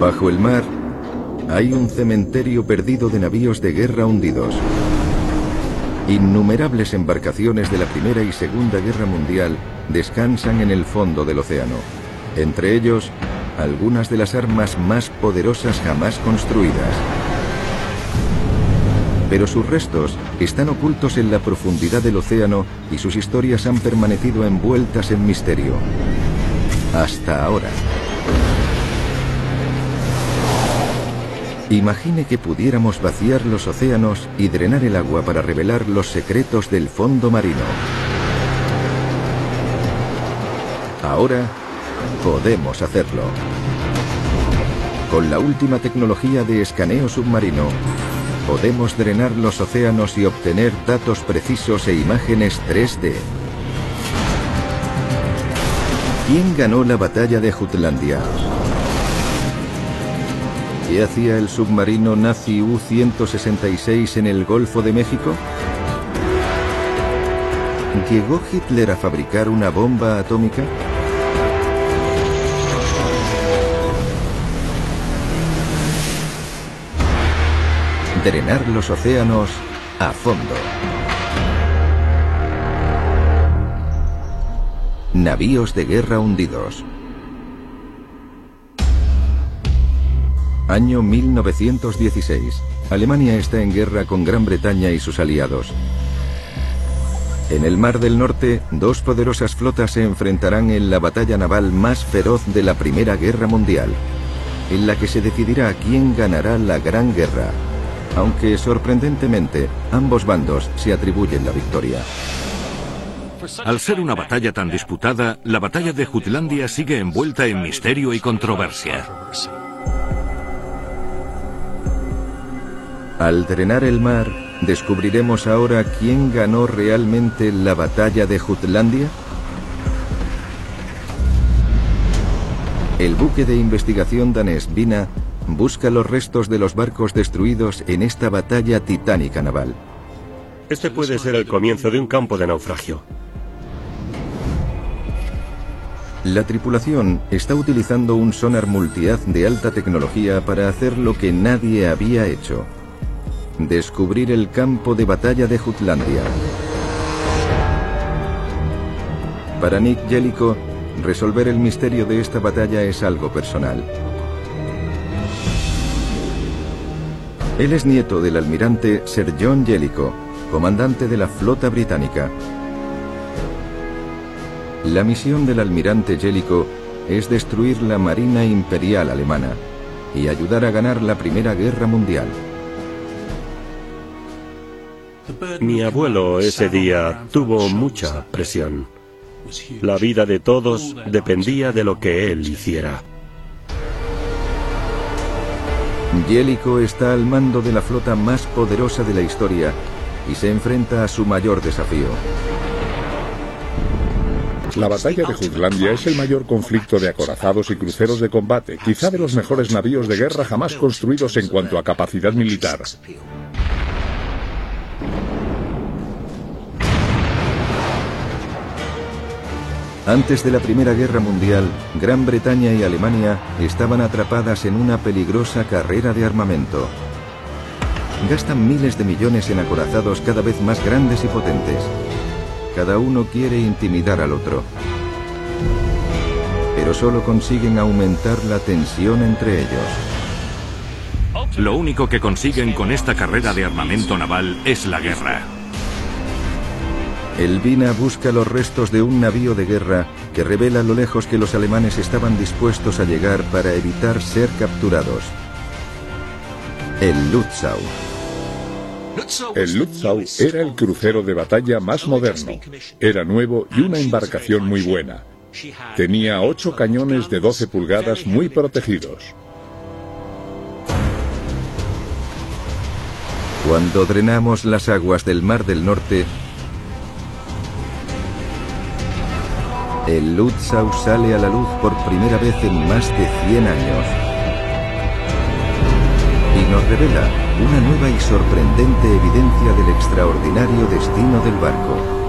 Bajo el mar hay un cementerio perdido de navíos de guerra hundidos. Innumerables embarcaciones de la Primera y Segunda Guerra Mundial descansan en el fondo del océano. Entre ellos, algunas de las armas más poderosas jamás construidas. Pero sus restos están ocultos en la profundidad del océano y sus historias han permanecido envueltas en misterio. Hasta ahora. Imagine que pudiéramos vaciar los océanos y drenar el agua para revelar los secretos del fondo marino. Ahora podemos hacerlo. Con la última tecnología de escaneo submarino, podemos drenar los océanos y obtener datos precisos e imágenes 3D. ¿Quién ganó la batalla de Jutlandia? ¿Qué hacía el submarino nazi U-166 en el Golfo de México? ¿Llegó Hitler a fabricar una bomba atómica? Drenar los océanos a fondo. Navíos de guerra hundidos. Año 1916. Alemania está en guerra con Gran Bretaña y sus aliados. En el Mar del Norte, dos poderosas flotas se enfrentarán en la batalla naval más feroz de la Primera Guerra Mundial, en la que se decidirá quién ganará la Gran Guerra, aunque sorprendentemente ambos bandos se atribuyen la victoria. Al ser una batalla tan disputada, la batalla de Jutlandia sigue envuelta en misterio y controversia. Al drenar el mar, ¿descubriremos ahora quién ganó realmente la batalla de Jutlandia? El buque de investigación danés Vina busca los restos de los barcos destruidos en esta batalla titánica naval. Este puede ser el comienzo de un campo de naufragio. La tripulación está utilizando un sonar multihaz de alta tecnología para hacer lo que nadie había hecho descubrir el campo de batalla de Jutlandia. Para Nick Jellicoe, resolver el misterio de esta batalla es algo personal. Él es nieto del almirante Sir John Jellicoe, comandante de la flota británica. La misión del almirante Jellicoe es destruir la Marina Imperial Alemana y ayudar a ganar la Primera Guerra Mundial. Mi abuelo ese día tuvo mucha presión. La vida de todos dependía de lo que él hiciera. Jellicoe está al mando de la flota más poderosa de la historia y se enfrenta a su mayor desafío. La batalla de Jutlandia es el mayor conflicto de acorazados y cruceros de combate, quizá de los mejores navíos de guerra jamás construidos en cuanto a capacidad militar. Antes de la Primera Guerra Mundial, Gran Bretaña y Alemania estaban atrapadas en una peligrosa carrera de armamento. Gastan miles de millones en acorazados cada vez más grandes y potentes. Cada uno quiere intimidar al otro. Pero solo consiguen aumentar la tensión entre ellos. Lo único que consiguen con esta carrera de armamento naval es la guerra. El Vina busca los restos de un navío de guerra que revela lo lejos que los alemanes estaban dispuestos a llegar para evitar ser capturados. El Lutzau. El Lutzau era el crucero de batalla más moderno. Era nuevo y una embarcación muy buena. Tenía ocho cañones de 12 pulgadas muy protegidos. Cuando drenamos las aguas del Mar del Norte, el Lutzau sale a la luz por primera vez en más de 100 años. Y nos revela una nueva y sorprendente evidencia del extraordinario destino del barco.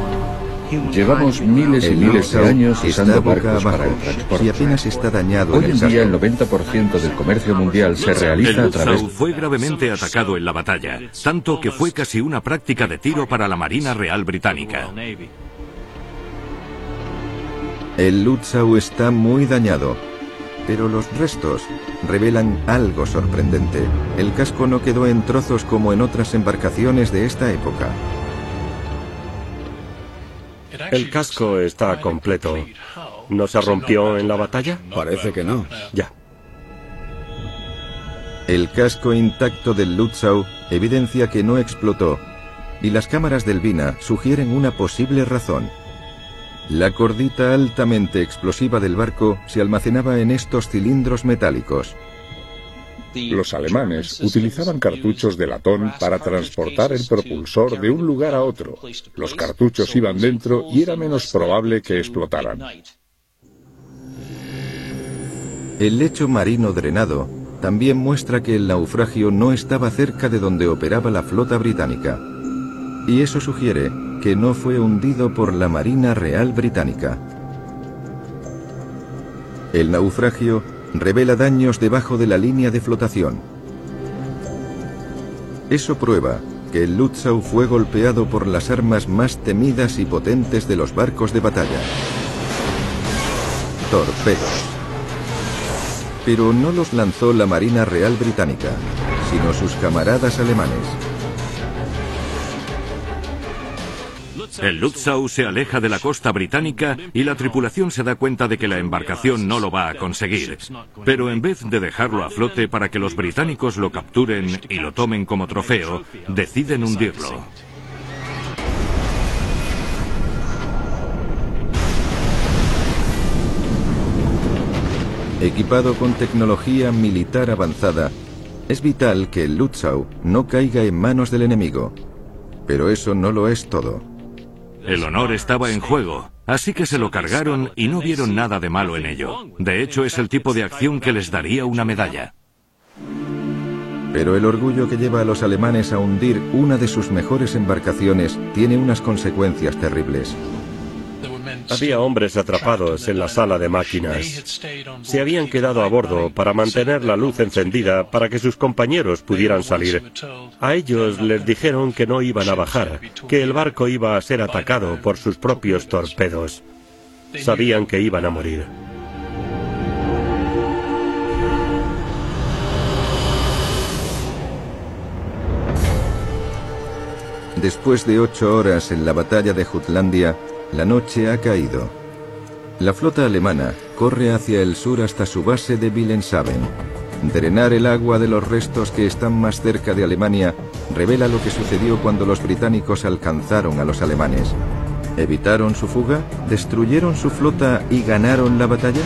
Llevamos miles y miles de años usando barcos para el transporte. y apenas está dañado Hoy en el día el casco. 90% del comercio mundial se El realiza a través Lutzow fue gravemente atacado en la batalla, tanto que fue casi una práctica de tiro para la Marina Real Británica. El Lutzow está muy dañado, pero los restos revelan algo sorprendente. El casco no quedó en trozos como en otras embarcaciones de esta época. El casco está completo. ¿No se rompió en la batalla? Parece que no. Ya. El casco intacto del Lutzow evidencia que no explotó, y las cámaras del Vina sugieren una posible razón. La cordita altamente explosiva del barco se almacenaba en estos cilindros metálicos. Los alemanes utilizaban cartuchos de latón para transportar el propulsor de un lugar a otro. Los cartuchos iban dentro y era menos probable que explotaran. El lecho marino drenado también muestra que el naufragio no estaba cerca de donde operaba la flota británica. Y eso sugiere que no fue hundido por la Marina Real Británica. El naufragio revela daños debajo de la línea de flotación. Eso prueba que el Lutzow fue golpeado por las armas más temidas y potentes de los barcos de batalla. Torpedos. Pero no los lanzó la Marina Real Británica, sino sus camaradas alemanes. El Lutzow se aleja de la costa británica y la tripulación se da cuenta de que la embarcación no lo va a conseguir. Pero en vez de dejarlo a flote para que los británicos lo capturen y lo tomen como trofeo, deciden hundirlo. Equipado con tecnología militar avanzada, es vital que el Lutzow no caiga en manos del enemigo. Pero eso no lo es todo. El honor estaba en juego, así que se lo cargaron y no vieron nada de malo en ello. De hecho, es el tipo de acción que les daría una medalla. Pero el orgullo que lleva a los alemanes a hundir una de sus mejores embarcaciones tiene unas consecuencias terribles. Había hombres atrapados en la sala de máquinas. Se habían quedado a bordo para mantener la luz encendida para que sus compañeros pudieran salir. A ellos les dijeron que no iban a bajar, que el barco iba a ser atacado por sus propios torpedos. Sabían que iban a morir. Después de ocho horas en la batalla de Jutlandia, la noche ha caído. La flota alemana corre hacia el sur hasta su base de Wilhelmshaven. Drenar el agua de los restos que están más cerca de Alemania revela lo que sucedió cuando los británicos alcanzaron a los alemanes. ¿Evitaron su fuga? ¿Destruyeron su flota y ganaron la batalla?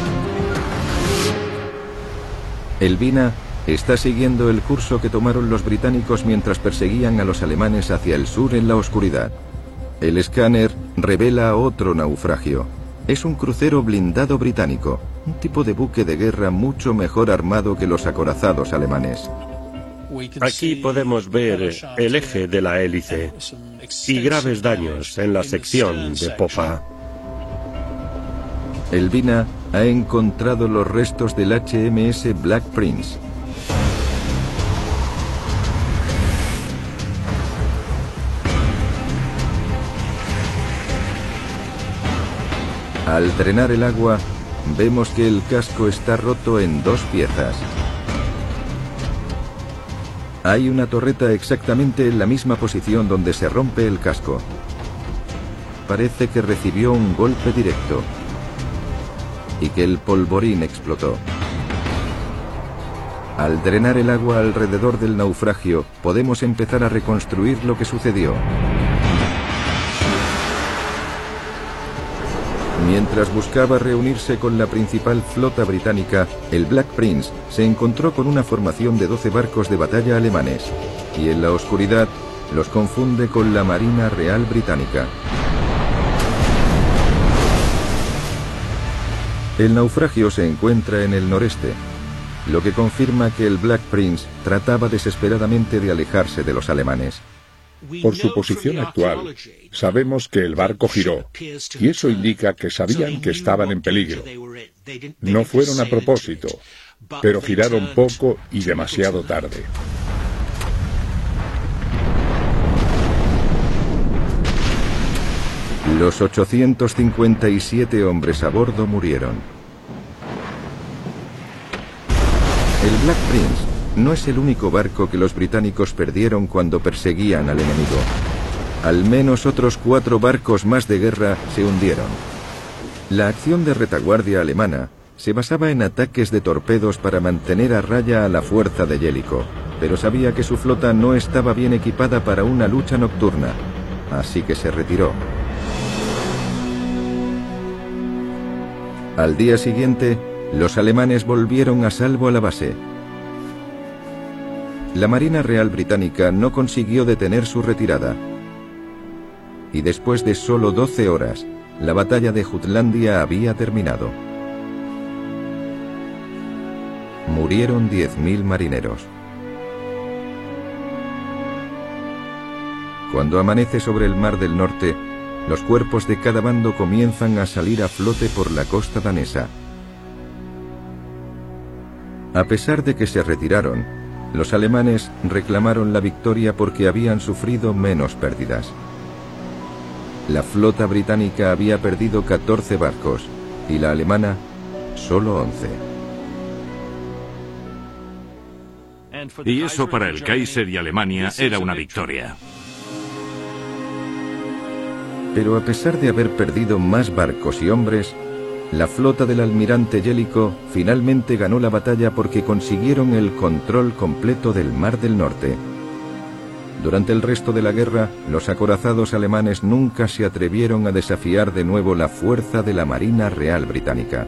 El Vina está siguiendo el curso que tomaron los británicos mientras perseguían a los alemanes hacia el sur en la oscuridad. El escáner revela otro naufragio. Es un crucero blindado británico, un tipo de buque de guerra mucho mejor armado que los acorazados alemanes. Aquí podemos ver el eje de la hélice y graves daños en la sección de popa. El Vina ha encontrado los restos del HMS Black Prince. Al drenar el agua, vemos que el casco está roto en dos piezas. Hay una torreta exactamente en la misma posición donde se rompe el casco. Parece que recibió un golpe directo y que el polvorín explotó. Al drenar el agua alrededor del naufragio, podemos empezar a reconstruir lo que sucedió. Mientras buscaba reunirse con la principal flota británica, el Black Prince se encontró con una formación de 12 barcos de batalla alemanes y en la oscuridad los confunde con la Marina Real Británica. El naufragio se encuentra en el noreste, lo que confirma que el Black Prince trataba desesperadamente de alejarse de los alemanes. Por su posición actual, sabemos que el barco giró, y eso indica que sabían que estaban en peligro. No fueron a propósito, pero giraron poco y demasiado tarde. Los 857 hombres a bordo murieron. El Black Prince no es el único barco que los británicos perdieron cuando perseguían al enemigo. Al menos otros cuatro barcos más de guerra se hundieron. La acción de retaguardia alemana se basaba en ataques de torpedos para mantener a raya a la fuerza de Jellicoe, pero sabía que su flota no estaba bien equipada para una lucha nocturna, así que se retiró. Al día siguiente, los alemanes volvieron a salvo a la base. La Marina Real Británica no consiguió detener su retirada. Y después de solo 12 horas, la batalla de Jutlandia había terminado. Murieron 10.000 marineros. Cuando amanece sobre el Mar del Norte, los cuerpos de cada bando comienzan a salir a flote por la costa danesa. A pesar de que se retiraron, los alemanes reclamaron la victoria porque habían sufrido menos pérdidas. La flota británica había perdido 14 barcos y la alemana solo 11. Y eso para el Kaiser y Alemania era una victoria. Pero a pesar de haber perdido más barcos y hombres, la flota del almirante Jellicoe finalmente ganó la batalla porque consiguieron el control completo del Mar del Norte. Durante el resto de la guerra, los acorazados alemanes nunca se atrevieron a desafiar de nuevo la fuerza de la Marina Real Británica.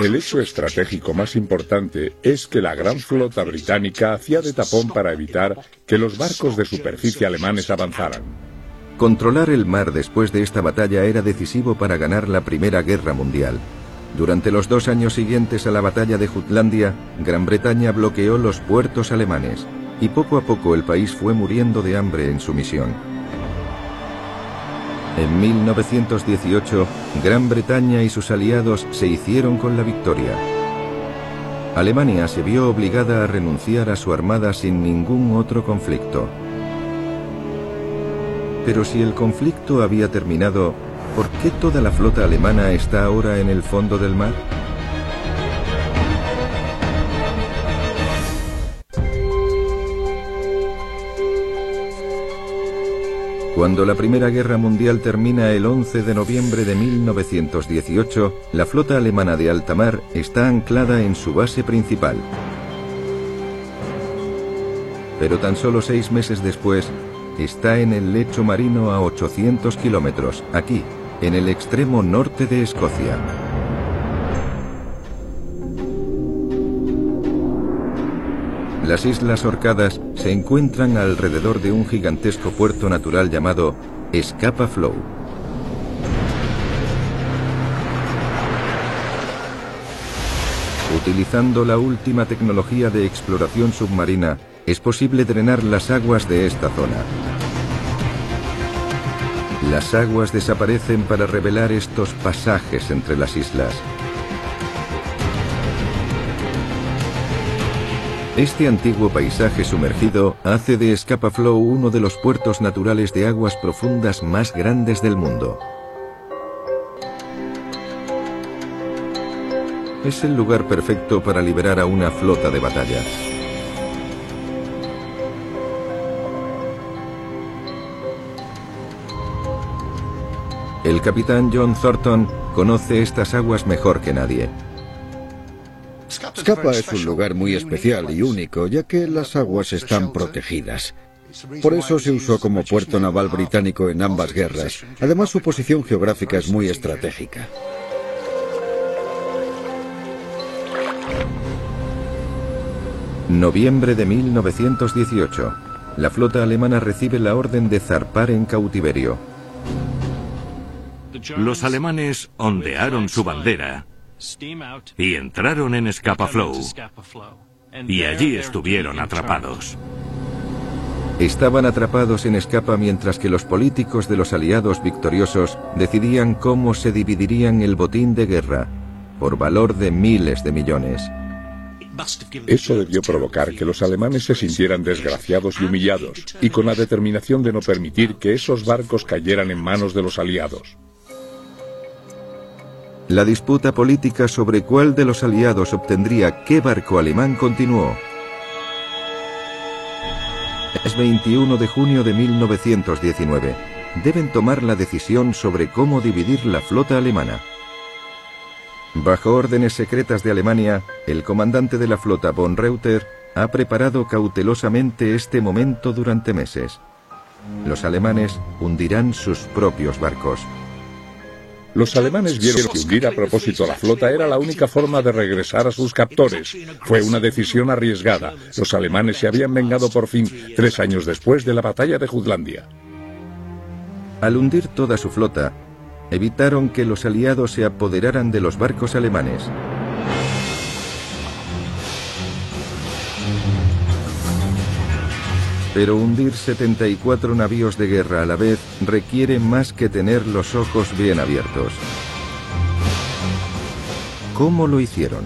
El hecho estratégico más importante es que la gran flota británica hacía de tapón para evitar que los barcos de superficie alemanes avanzaran. Controlar el mar después de esta batalla era decisivo para ganar la Primera Guerra Mundial. Durante los dos años siguientes a la batalla de Jutlandia, Gran Bretaña bloqueó los puertos alemanes y poco a poco el país fue muriendo de hambre en su misión. En 1918, Gran Bretaña y sus aliados se hicieron con la victoria. Alemania se vio obligada a renunciar a su armada sin ningún otro conflicto. Pero si el conflicto había terminado, ¿por qué toda la flota alemana está ahora en el fondo del mar? Cuando la Primera Guerra Mundial termina el 11 de noviembre de 1918, la flota alemana de alta mar está anclada en su base principal. Pero tan solo seis meses después, está en el lecho marino a 800 kilómetros, aquí, en el extremo norte de Escocia. Las Islas Orcadas se encuentran alrededor de un gigantesco puerto natural llamado Scapa Flow. Utilizando la última tecnología de exploración submarina, es posible drenar las aguas de esta zona. Las aguas desaparecen para revelar estos pasajes entre las islas. Este antiguo paisaje sumergido hace de Scapa Flow uno de los puertos naturales de aguas profundas más grandes del mundo. Es el lugar perfecto para liberar a una flota de batalla. El capitán John Thornton conoce estas aguas mejor que nadie. Scapa es un lugar muy especial y único, ya que las aguas están protegidas. Por eso se usó como puerto naval británico en ambas guerras. Además, su posición geográfica es muy estratégica. Noviembre de 1918. La flota alemana recibe la orden de zarpar en cautiverio. Los alemanes ondearon su bandera y entraron en Scapa Flow. Y allí estuvieron atrapados. estaban atrapados en escapa mientras que los políticos de los aliados victoriosos decidían cómo se dividirían el botín de guerra, por valor de miles de millones. Eso debió provocar que los alemanes se sintieran desgraciados y humillados, y con la determinación de no permitir que esos barcos cayeran en manos de los aliados. La disputa política sobre cuál de los aliados obtendría qué barco alemán continuó. Es 21 de junio de 1919. Deben tomar la decisión sobre cómo dividir la flota alemana. Bajo órdenes secretas de Alemania, el comandante de la flota von Reuter ha preparado cautelosamente este momento durante meses. Los alemanes hundirán sus propios barcos. Los alemanes vieron que hundir a propósito la flota era la única forma de regresar a sus captores. Fue una decisión arriesgada. Los alemanes se habían vengado por fin tres años después de la batalla de Jutlandia. Al hundir toda su flota, evitaron que los aliados se apoderaran de los barcos alemanes. Pero hundir 74 navíos de guerra a la vez requiere más que tener los ojos bien abiertos. ¿Cómo lo hicieron?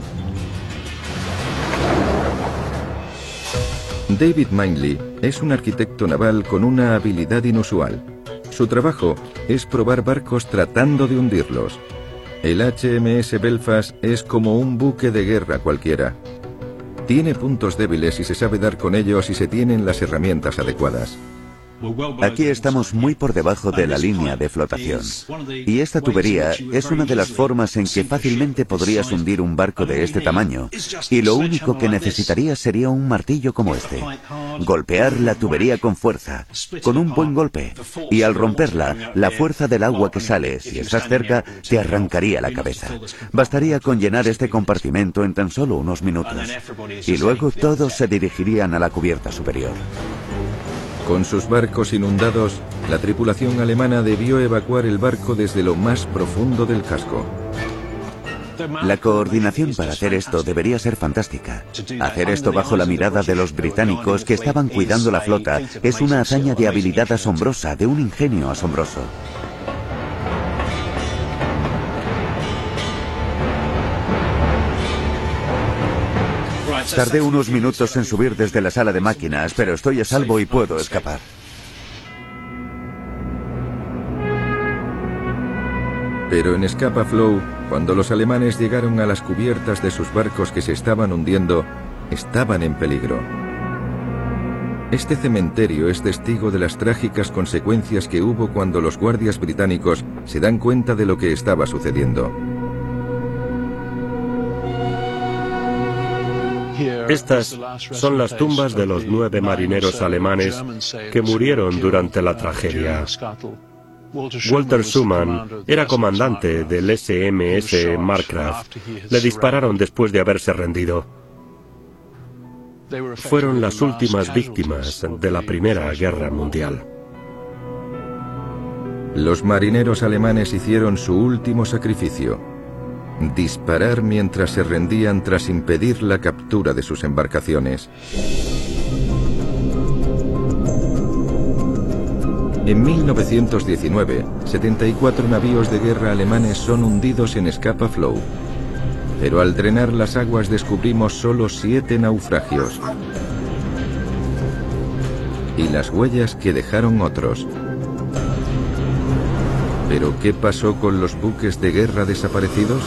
David Mindley es un arquitecto naval con una habilidad inusual. Su trabajo es probar barcos tratando de hundirlos. El HMS Belfast es como un buque de guerra cualquiera. Tiene puntos débiles y se sabe dar con ellos si se tienen las herramientas adecuadas. Aquí estamos muy por debajo de la línea de flotación. Y esta tubería es una de las formas en que fácilmente podrías hundir un barco de este tamaño. Y lo único que necesitarías sería un martillo como este. Golpear la tubería con fuerza, con un buen golpe. Y al romperla, la fuerza del agua que sale, si estás cerca, te arrancaría la cabeza. Bastaría con llenar este compartimento en tan solo unos minutos. Y luego todos se dirigirían a la cubierta superior. Con sus barcos inundados, la tripulación alemana debió evacuar el barco desde lo más profundo del casco. La coordinación para hacer esto debería ser fantástica. Hacer esto bajo la mirada de los británicos que estaban cuidando la flota es una hazaña de habilidad asombrosa, de un ingenio asombroso. Tardé unos minutos en subir desde la sala de máquinas, pero estoy a salvo y puedo escapar. Pero en Scapa Flow, cuando los alemanes llegaron a las cubiertas de sus barcos que se estaban hundiendo, estaban en peligro. Este cementerio es testigo de las trágicas consecuencias que hubo cuando los guardias británicos se dan cuenta de lo que estaba sucediendo. Estas son las tumbas de los nueve marineros alemanes que murieron durante la tragedia. Walter Schumann era comandante del SMS Marcraft. Le dispararon después de haberse rendido. Fueron las últimas víctimas de la Primera Guerra Mundial. Los marineros alemanes hicieron su último sacrificio disparar mientras se rendían tras impedir la captura de sus embarcaciones. En 1919, 74 navíos de guerra alemanes son hundidos en Scapa Flow. Pero al drenar las aguas descubrimos solo siete naufragios. Y las huellas que dejaron otros. ¿Pero qué pasó con los buques de guerra desaparecidos?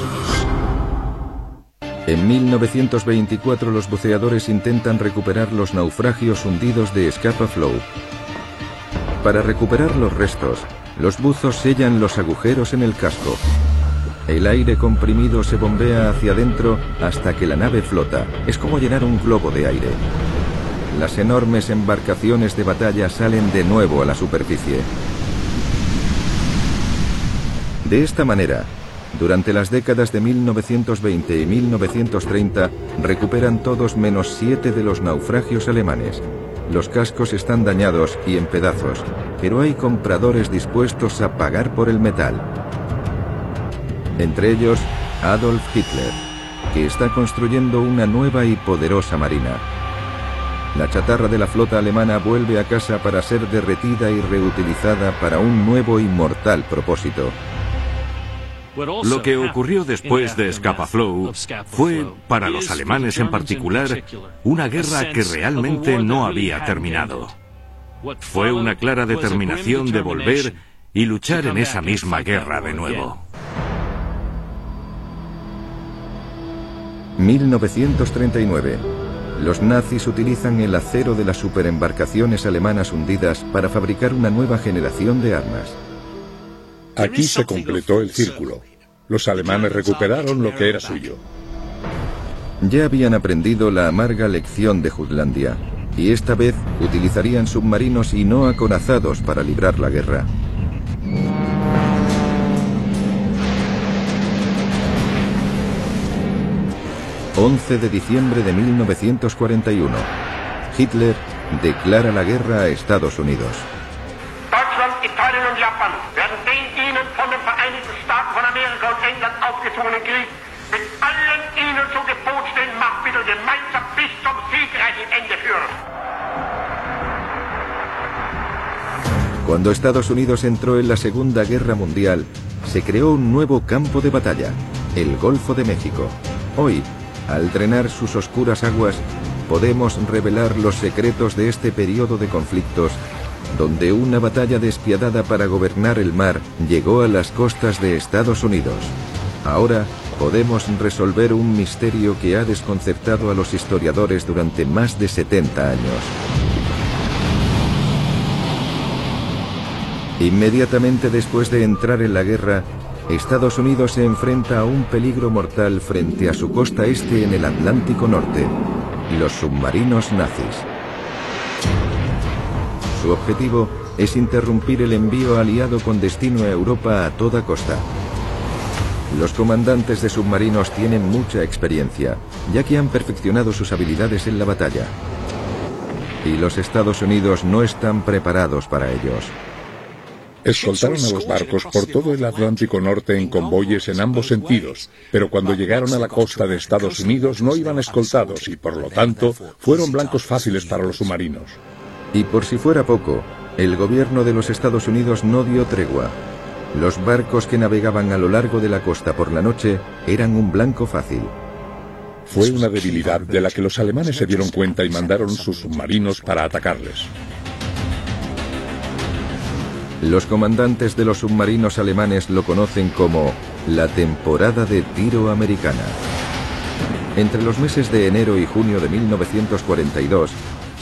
En 1924 los buceadores intentan recuperar los naufragios hundidos de Scapa Flow. Para recuperar los restos, los buzos sellan los agujeros en el casco. El aire comprimido se bombea hacia adentro hasta que la nave flota. Es como llenar un globo de aire. Las enormes embarcaciones de batalla salen de nuevo a la superficie. De esta manera, durante las décadas de 1920 y 1930 recuperan todos menos siete de los naufragios alemanes. Los cascos están dañados y en pedazos, pero hay compradores dispuestos a pagar por el metal. Entre ellos, Adolf Hitler, que está construyendo una nueva y poderosa marina. la chatarra de la flota alemana vuelve a casa para ser derretida y reutilizada para un nuevo y mortal propósito. Lo que ocurrió después de Scapa-Flow fue, para los alemanes en particular, una guerra que realmente no había terminado. Fue una clara determinación de volver y luchar en esa misma guerra de nuevo. 1939. Los nazis utilizan el acero de las superembarcaciones alemanas hundidas para fabricar una nueva generación de armas. Aquí se completó el círculo. Los alemanes recuperaron lo que era suyo. Ya habían aprendido la amarga lección de Jutlandia, y esta vez utilizarían submarinos y no acorazados para librar la guerra. 11 de diciembre de 1941. Hitler declara la guerra a Estados Unidos. Cuando Estados Unidos entró en la Segunda Guerra Mundial, se creó un nuevo campo de batalla, el Golfo de México. Hoy, al drenar sus oscuras aguas, podemos revelar los secretos de este periodo de conflictos, donde una batalla despiadada para gobernar el mar llegó a las costas de Estados Unidos. Ahora podemos resolver un misterio que ha desconcertado a los historiadores durante más de 70 años. Inmediatamente después de entrar en la guerra, Estados Unidos se enfrenta a un peligro mortal frente a su costa este en el Atlántico Norte, los submarinos nazis. Su objetivo es interrumpir el envío aliado con destino a Europa a toda costa. Los comandantes de submarinos tienen mucha experiencia, ya que han perfeccionado sus habilidades en la batalla. Y los Estados Unidos no están preparados para ellos. Escoltaron a los barcos por todo el Atlántico Norte en convoyes en ambos sentidos, pero cuando llegaron a la costa de Estados Unidos no iban escoltados y por lo tanto fueron blancos fáciles para los submarinos. Y por si fuera poco, el gobierno de los Estados Unidos no dio tregua. Los barcos que navegaban a lo largo de la costa por la noche eran un blanco fácil. Fue una debilidad de la que los alemanes se dieron cuenta y mandaron sus submarinos para atacarles. Los comandantes de los submarinos alemanes lo conocen como la temporada de tiro americana. Entre los meses de enero y junio de 1942,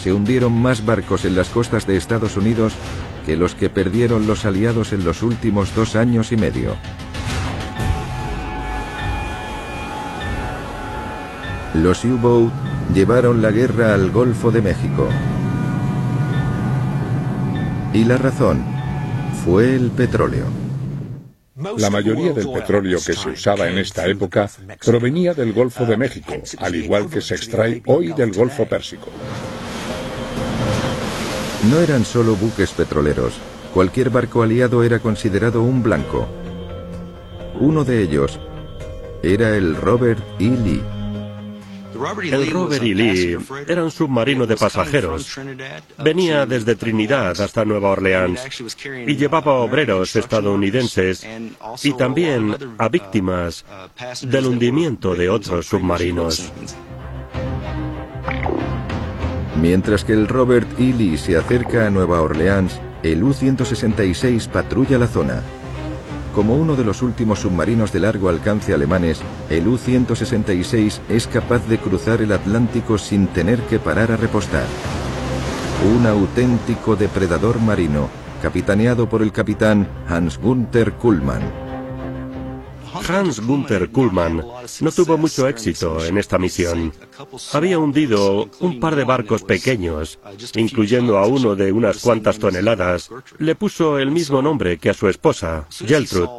se hundieron más barcos en las costas de Estados Unidos que los que perdieron los aliados en los últimos dos años y medio. Los U-Boat llevaron la guerra al Golfo de México. Y la razón fue el petróleo. La mayoría del petróleo que se usaba en esta época provenía del Golfo de México, al igual que se extrae hoy del Golfo Pérsico. No eran solo buques petroleros. Cualquier barco aliado era considerado un blanco. Uno de ellos era el Robert E. Lee. El Robert E. Lee era un submarino de pasajeros. Venía desde Trinidad hasta Nueva Orleans y llevaba obreros estadounidenses y también a víctimas del hundimiento de otros submarinos. Mientras que el Robert E. Lee se acerca a Nueva Orleans, el U-166 patrulla la zona. Como uno de los últimos submarinos de largo alcance alemanes, el U-166 es capaz de cruzar el Atlántico sin tener que parar a repostar. Un auténtico depredador marino, capitaneado por el capitán Hans Gunther Kuhlmann. Hans Gunther Kuhlmann no tuvo mucho éxito en esta misión. Había hundido un par de barcos pequeños, incluyendo a uno de unas cuantas toneladas. Le puso el mismo nombre que a su esposa, Geltrud.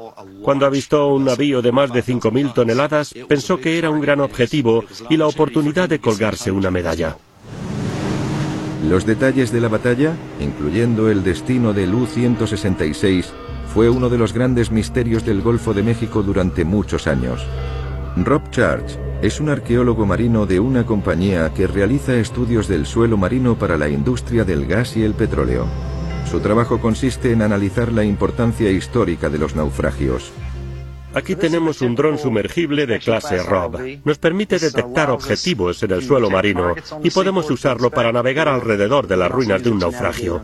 Cuando avistó un navío de más de 5.000 toneladas, pensó que era un gran objetivo y la oportunidad de colgarse una medalla. Los detalles de la batalla, incluyendo el destino del U-166, fue uno de los grandes misterios del Golfo de México durante muchos años. Rob Church, es un arqueólogo marino de una compañía que realiza estudios del suelo marino para la industria del gas y el petróleo. Su trabajo consiste en analizar la importancia histórica de los naufragios. Aquí tenemos un dron sumergible de clase ROB. Nos permite detectar objetivos en el suelo marino y podemos usarlo para navegar alrededor de las ruinas de un naufragio.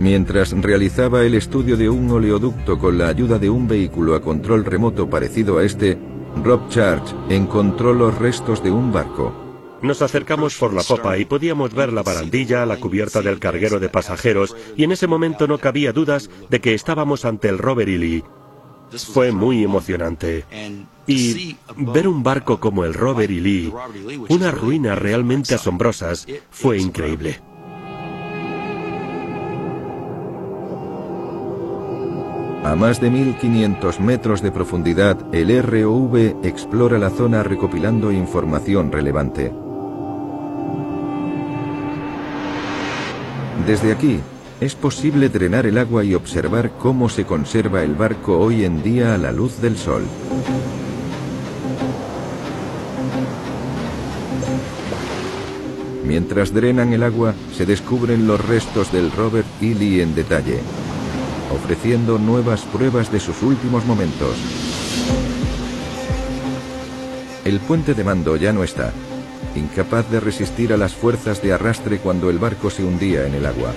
Mientras realizaba el estudio de un oleoducto con la ayuda de un vehículo a control remoto parecido a este, Rob Charge encontró los restos de un barco. Nos acercamos por la popa y podíamos ver la barandilla, la cubierta del carguero de pasajeros, y en ese momento no cabía dudas de que estábamos ante el Robert E. Lee. Fue muy emocionante. Y ver un barco como el Robert E. Lee, unas ruinas realmente asombrosas, fue increíble. A más de 1500 metros de profundidad, el ROV explora la zona recopilando información relevante. Desde aquí, es posible drenar el agua y observar cómo se conserva el barco hoy en día a la luz del sol. Mientras drenan el agua, se descubren los restos del Robert E. Lee en detalle ofreciendo nuevas pruebas de sus últimos momentos. El puente de mando ya no está, incapaz de resistir a las fuerzas de arrastre cuando el barco se hundía en el agua.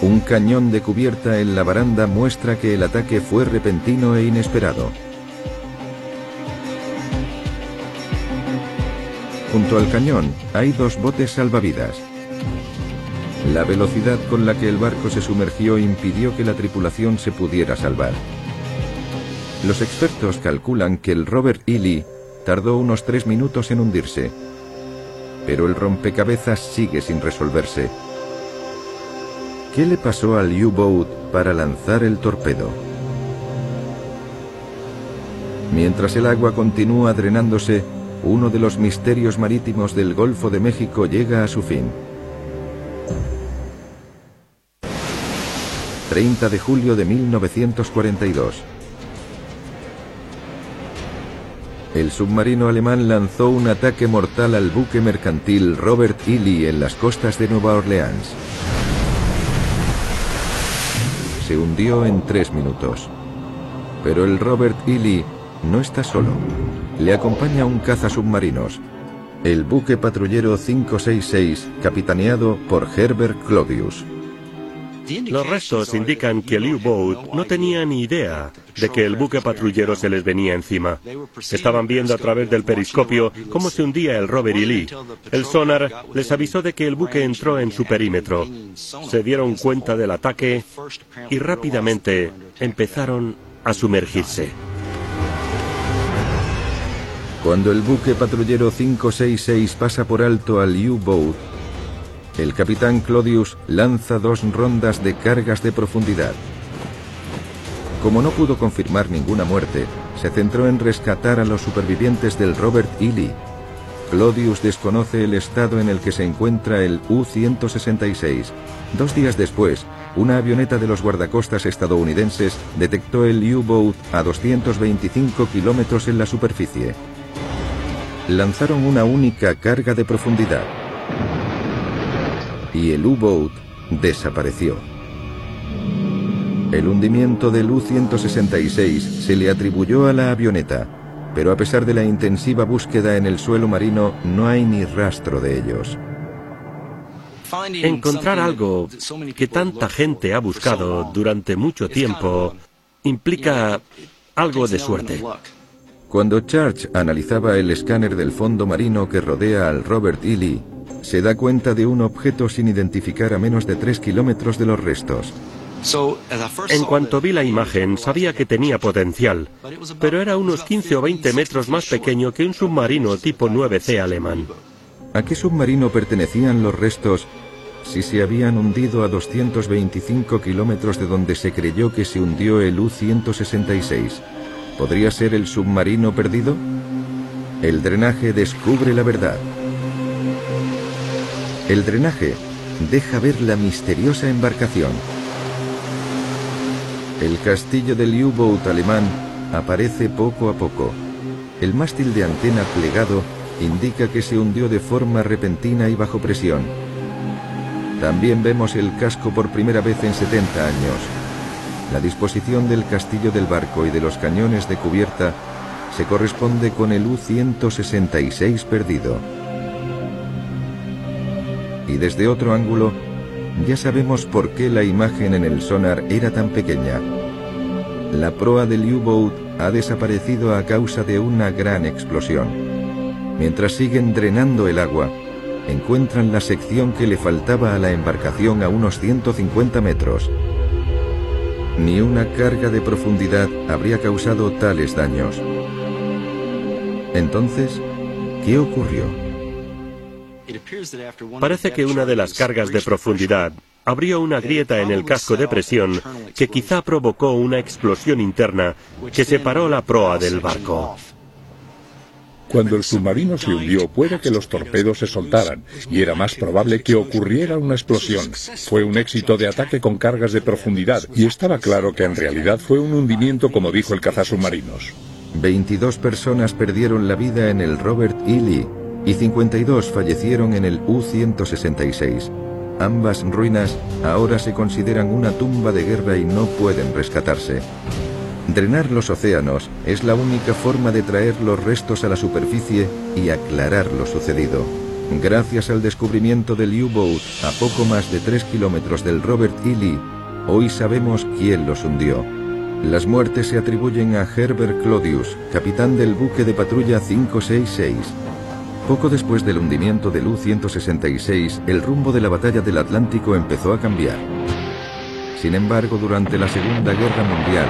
Un cañón de cubierta en la baranda muestra que el ataque fue repentino e inesperado. Junto al cañón hay dos botes salvavidas. La velocidad con la que el barco se sumergió impidió que la tripulación se pudiera salvar. Los expertos calculan que el Robert E. Lee tardó unos tres minutos en hundirse, pero el rompecabezas sigue sin resolverse. ¿Qué le pasó al U-Boat para lanzar el torpedo? Mientras el agua continúa drenándose, uno de los misterios marítimos del Golfo de México llega a su fin. 30 de julio de 1942. El submarino alemán lanzó un ataque mortal al buque mercantil Robert E. Lee en las costas de Nueva Orleans. Se hundió en tres minutos. Pero el Robert E. Lee no está solo. Le acompaña un caza submarinos, el buque patrullero 566, capitaneado por Herbert Claudius. Los restos indican que el U-Boat no tenía ni idea de que el buque patrullero se les venía encima. Estaban viendo a través del periscopio cómo se hundía el Robert E. Lee. El sonar les avisó de que el buque entró en su perímetro. Se dieron cuenta del ataque y rápidamente empezaron a sumergirse. Cuando el buque patrullero 566 pasa por alto al U-Boat, el capitán Claudius lanza dos rondas de cargas de profundidad. Como no pudo confirmar ninguna muerte, se centró en rescatar a los supervivientes del Robert E. Lee. Claudius desconoce el estado en el que se encuentra el U-166. Dos días después, una avioneta de los guardacostas estadounidenses detectó el U-Boat a 225 kilómetros en la superficie. Lanzaron una única carga de profundidad y el U-Boat desapareció. El hundimiento del U-166 se le atribuyó a la avioneta, pero a pesar de la intensiva búsqueda en el suelo marino no hay ni rastro de ellos. Encontrar algo que tanta gente ha buscado durante mucho tiempo implica algo de suerte. Cuando Church analizaba el escáner del fondo marino que rodea al Robert E. Lee, se da cuenta de un objeto sin identificar a menos de 3 kilómetros de los restos. En cuanto vi la imagen, sabía que tenía potencial, pero era unos 15 o 20 metros más pequeño que un submarino tipo 9C alemán. ¿A qué submarino pertenecían los restos si se habían hundido a 225 kilómetros de donde se creyó que se hundió el U-166? ¿Podría ser el submarino perdido? El drenaje descubre la verdad. El drenaje deja ver la misteriosa embarcación. El castillo del U-Boat alemán aparece poco a poco. el mástil de antena plegado indica que se hundió de forma repentina y bajo presión. También vemos el casco por primera vez en 70 años. La disposición del castillo del barco y de los cañones de cubierta se corresponde con el U-166 perdido. Y desde otro ángulo, ya sabemos por qué la imagen en el sonar era tan pequeña. La proa del U-Boat ha desaparecido a causa de una gran explosión. Mientras siguen drenando el agua, encuentran la sección que le faltaba a la embarcación a unos 150 metros. Ni una carga de profundidad habría causado tales daños. Entonces, ¿qué ocurrió? Parece que una de las cargas de profundidad abrió una grieta en el casco de presión que quizá provocó una explosión interna que separó la proa del barco. Cuando el submarino se hundió, puede que los torpedos se soltaran y era más probable que ocurriera una explosión. Fue un éxito de ataque con cargas de profundidad y estaba claro que en realidad fue un hundimiento como dijo el cazasubmarinos. 22 personas perdieron la vida en el Robert E. Lee y 52 fallecieron en el U-166. Ambas ruinas ahora se consideran una tumba de guerra y no pueden rescatarse. Drenar los océanos es la única forma de traer los restos a la superficie y aclarar lo sucedido. Gracias al descubrimiento del U-Boat a poco más de 3 kilómetros del Robert E. Lee, hoy sabemos quién los hundió. Las muertes se atribuyen a Herbert Claudius, capitán del buque de patrulla 566. Poco después del hundimiento del U-166, el rumbo de la batalla del Atlántico empezó a cambiar. Sin embargo, durante la Segunda Guerra Mundial,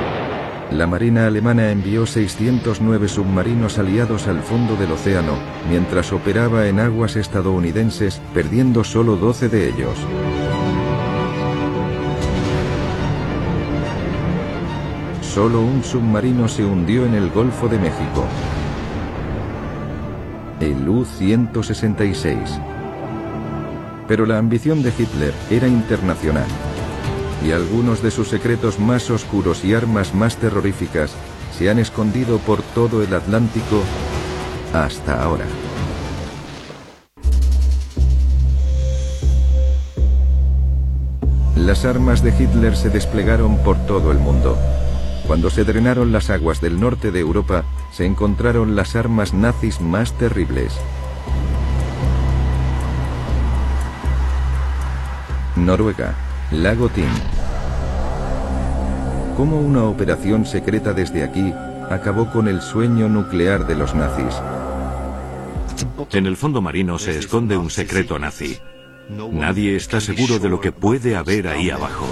la Marina alemana envió 609 submarinos aliados al fondo del océano, mientras operaba en aguas estadounidenses, perdiendo solo 12 de ellos. Solo un submarino se hundió en el Golfo de México, el U-166. Pero la ambición de Hitler era internacional y algunos de sus secretos más oscuros y armas más terroríficas se han escondido por todo el Atlántico hasta ahora. Las armas de Hitler se desplegaron por todo el mundo. Cuando se drenaron las aguas del norte de Europa, se encontraron las armas nazis más terribles. Noruega, Lago Tin. ¿Cómo una operación secreta desde aquí acabó con el sueño nuclear de los nazis? En el fondo marino se esconde un secreto nazi. Nadie está seguro de lo que puede haber ahí abajo.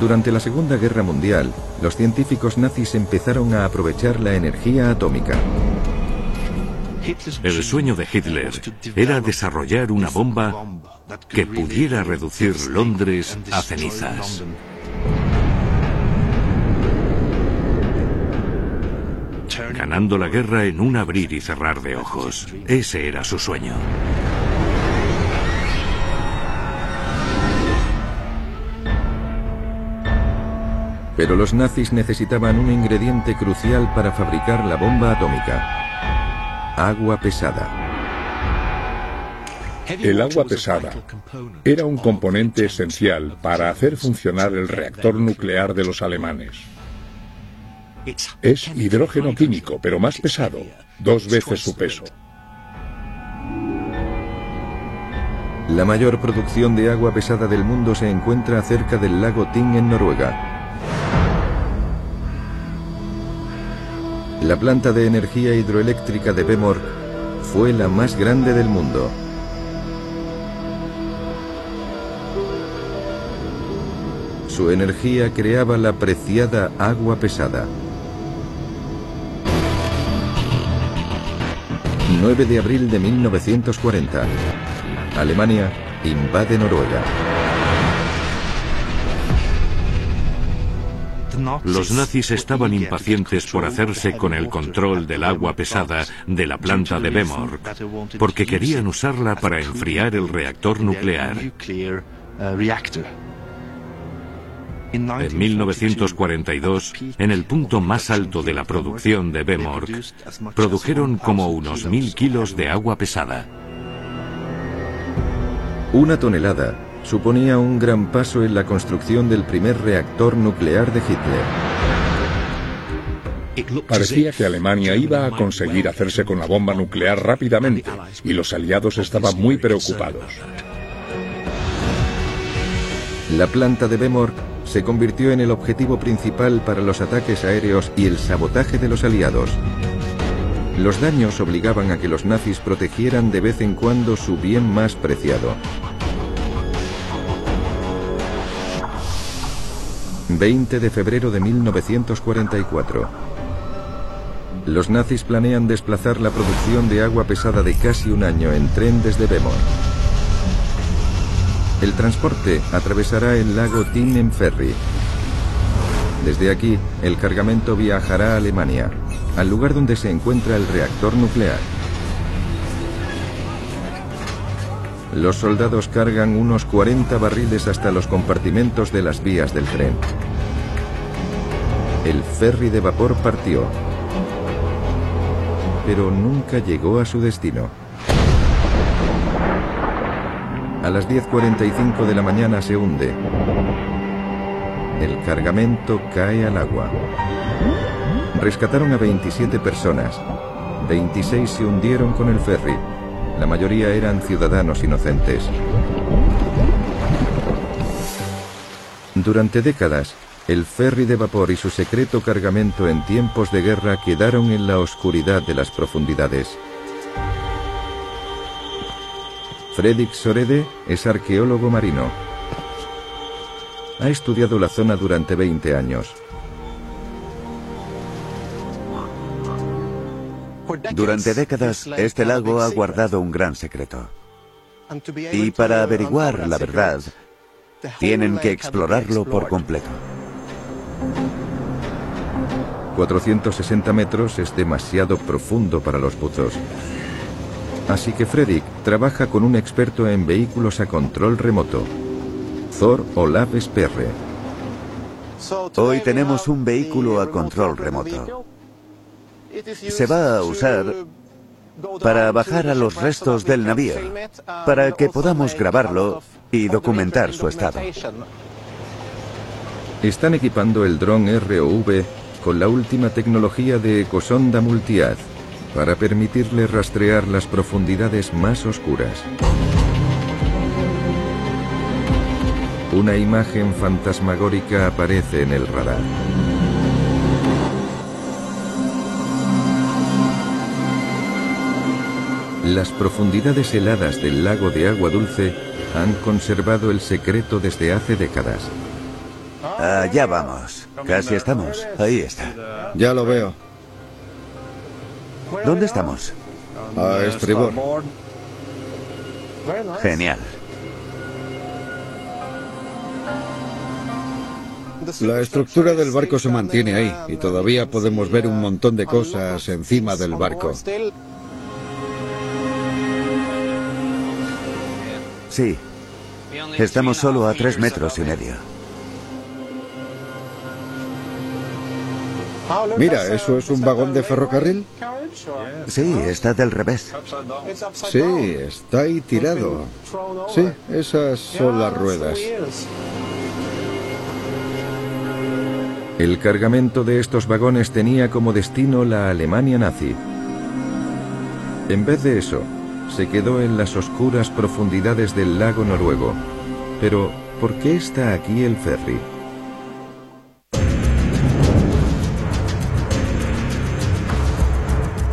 Durante la Segunda Guerra Mundial, los científicos nazis empezaron a aprovechar la energía atómica. El sueño de Hitler era desarrollar una bomba que pudiera reducir Londres a cenizas. Ganando la guerra en un abrir y cerrar de ojos. Ese era su sueño. Pero los nazis necesitaban un ingrediente crucial para fabricar la bomba atómica. Agua pesada. El agua pesada era un componente esencial para hacer funcionar el reactor nuclear de los alemanes. Es hidrógeno químico, pero más pesado, dos veces su peso. La mayor producción de agua pesada del mundo se encuentra cerca del lago Ting en Noruega. La planta de energía hidroeléctrica de Bemor fue la más grande del mundo. Su energía creaba la preciada agua pesada. 9 de abril de 1940. Alemania invade Noruega. Los nazis estaban impacientes por hacerse con el control del agua pesada de la planta de Bemork, porque querían usarla para enfriar el reactor nuclear. En 1942, en el punto más alto de la producción de Bemork, produjeron como unos mil kilos de agua pesada. Una tonelada suponía un gran paso en la construcción del primer reactor nuclear de Hitler. Parecía que Alemania iba a conseguir hacerse con la bomba nuclear rápidamente y los aliados estaban muy preocupados. La planta de Bemork se convirtió en el objetivo principal para los ataques aéreos y el sabotaje de los aliados. Los daños obligaban a que los nazis protegieran de vez en cuando su bien más preciado. 20 de febrero de 1944. Los nazis planean desplazar la producción de agua pesada de casi un año en tren desde Bemor. El transporte atravesará el lago Tin en ferry. Desde aquí, el cargamento viajará a Alemania, al lugar donde se encuentra el reactor nuclear. Los soldados cargan unos 40 barriles hasta los compartimentos de las vías del tren. El ferry de vapor partió, pero nunca llegó a su destino. A las 10.45 de la mañana se hunde. El cargamento cae al agua. Rescataron a 27 personas. 26 se hundieron con el ferry. La mayoría eran ciudadanos inocentes. Durante décadas, el ferry de vapor y su secreto cargamento en tiempos de guerra quedaron en la oscuridad de las profundidades. Fredrik Sorede es arqueólogo marino. Ha estudiado la zona durante 20 años. Durante décadas, este lago ha guardado un gran secreto. Y para averiguar la verdad, tienen que explorarlo por completo. 460 metros es demasiado profundo para los buzos. Así que Fredrik trabaja con un experto en vehículos a control remoto, Thor Olaf Sperre. Hoy tenemos un vehículo a control remoto. Se va a usar para bajar a los restos del navío, para que podamos grabarlo y documentar su estado. Están equipando el dron ROV con la última tecnología de ecosonda multiad para permitirle rastrear las profundidades más oscuras. Una imagen fantasmagórica aparece en el radar. Las profundidades heladas del lago de agua dulce han conservado el secreto desde hace décadas. Allá vamos. Casi estamos. Ahí está. Ya lo veo. ¿Dónde estamos? A estribor. Genial. La estructura del barco se mantiene ahí y todavía podemos ver un montón de cosas encima del barco. Sí. Estamos solo a tres metros y medio. Mira, ¿eso es un vagón de ferrocarril? Sí, está del revés. Sí, está ahí tirado. Sí, esas son las ruedas. El cargamento de estos vagones tenía como destino la Alemania nazi. En vez de eso, se quedó en las oscuras profundidades del lago noruego. Pero, ¿por qué está aquí el ferry?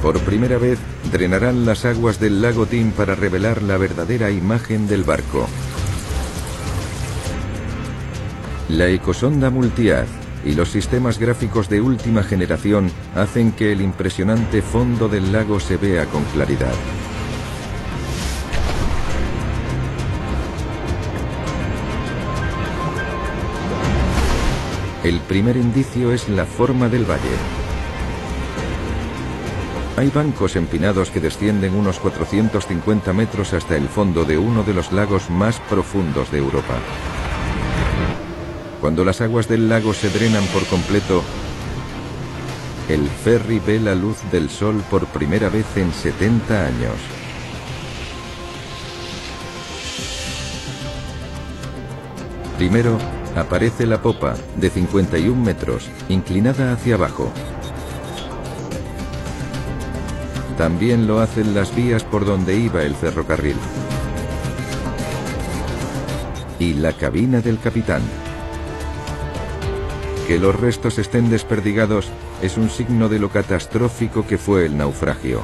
Por primera vez, drenarán las aguas del lago Tin para revelar la verdadera imagen del barco. La ecosonda multiad y los sistemas gráficos de última generación hacen que el impresionante fondo del lago se vea con claridad. El primer indicio es la forma del valle. Hay bancos empinados que descienden unos 450 metros hasta el fondo de uno de los lagos más profundos de Europa. Cuando las aguas del lago se drenan por completo, el ferry ve la luz del sol por primera vez en 70 años. Primero, aparece la popa, de 51 metros, inclinada hacia abajo. También lo hacen las vías por donde iba el ferrocarril. Y la cabina del capitán. Que los restos estén desperdigados es un signo de lo catastrófico que fue el naufragio.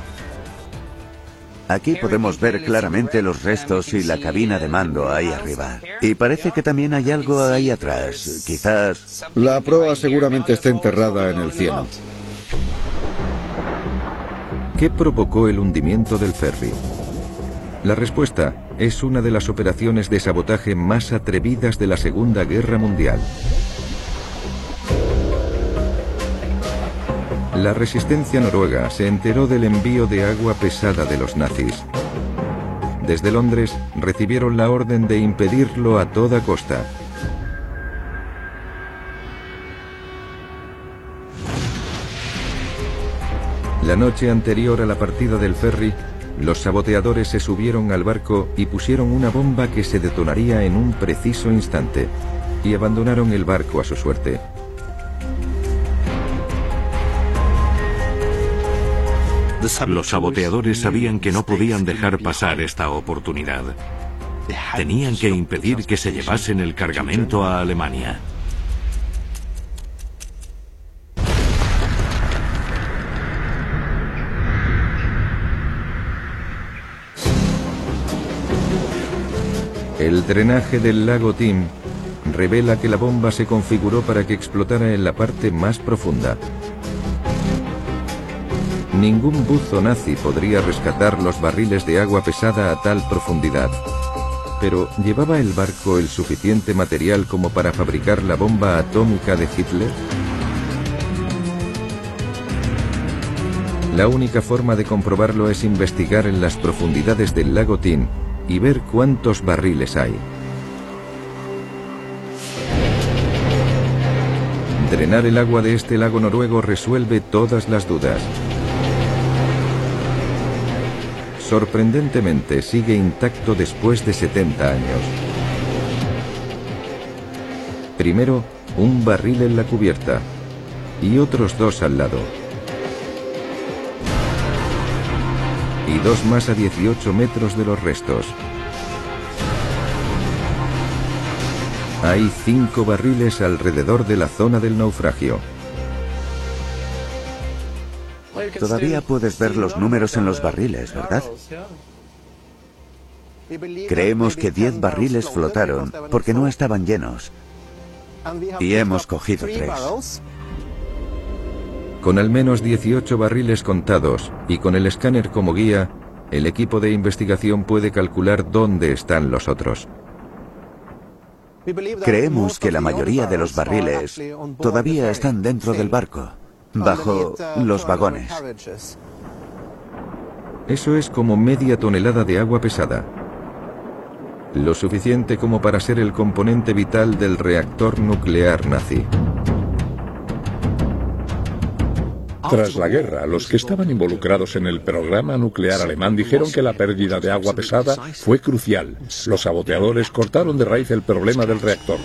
Aquí podemos ver claramente los restos y la cabina de mando ahí arriba. Y parece que también hay algo ahí atrás. Quizás... La proa seguramente está enterrada en el cielo. ¿Qué provocó el hundimiento del ferry? La respuesta es una de las operaciones de sabotaje más atrevidas de la Segunda Guerra Mundial. La resistencia noruega se enteró del envío de agua pesada de los nazis. Desde Londres recibieron la orden de impedirlo a toda costa. La noche anterior a la partida del ferry, los saboteadores se subieron al barco y pusieron una bomba que se detonaría en un preciso instante, y abandonaron el barco a su suerte. Los saboteadores sabían que no podían dejar pasar esta oportunidad. Tenían que impedir que se llevasen el cargamento a Alemania. El drenaje del lago Tim revela que la bomba se configuró para que explotara en la parte más profunda. Ningún buzo nazi podría rescatar los barriles de agua pesada a tal profundidad. Pero ¿llevaba el barco el suficiente material como para fabricar la bomba atómica de Hitler? La única forma de comprobarlo es investigar en las profundidades del lago Tin y ver cuántos barriles hay. Drenar el agua de este lago noruego resuelve todas las dudas. Sorprendentemente sigue intacto después de 70 años. Primero, un barril en la cubierta y otros dos al lado. Y dos más a 18 metros de los restos. Hay cinco barriles alrededor de la zona del naufragio. Todavía puedes ver los números en los barriles, ¿verdad? Creemos que 10 barriles flotaron porque no estaban llenos. Y hemos cogido tres. Con al menos 18 barriles contados y con el escáner como guía, el equipo de investigación puede calcular dónde están los otros. Creemos que la mayoría de los barriles todavía están dentro del barco bajo los vagones. Eso es como media tonelada de agua pesada. Lo suficiente como para ser el componente vital del reactor nuclear nazi. Tras la guerra, los que estaban involucrados en el programa nuclear alemán dijeron que la pérdida de agua pesada fue crucial. Los saboteadores cortaron de raíz el problema del reactor.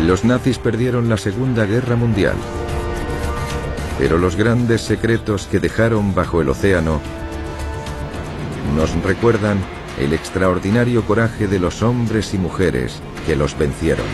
Los nazis perdieron la Segunda Guerra Mundial. Pero los grandes secretos que dejaron bajo el océano nos recuerdan el extraordinario coraje de los hombres y mujeres que los vencieron.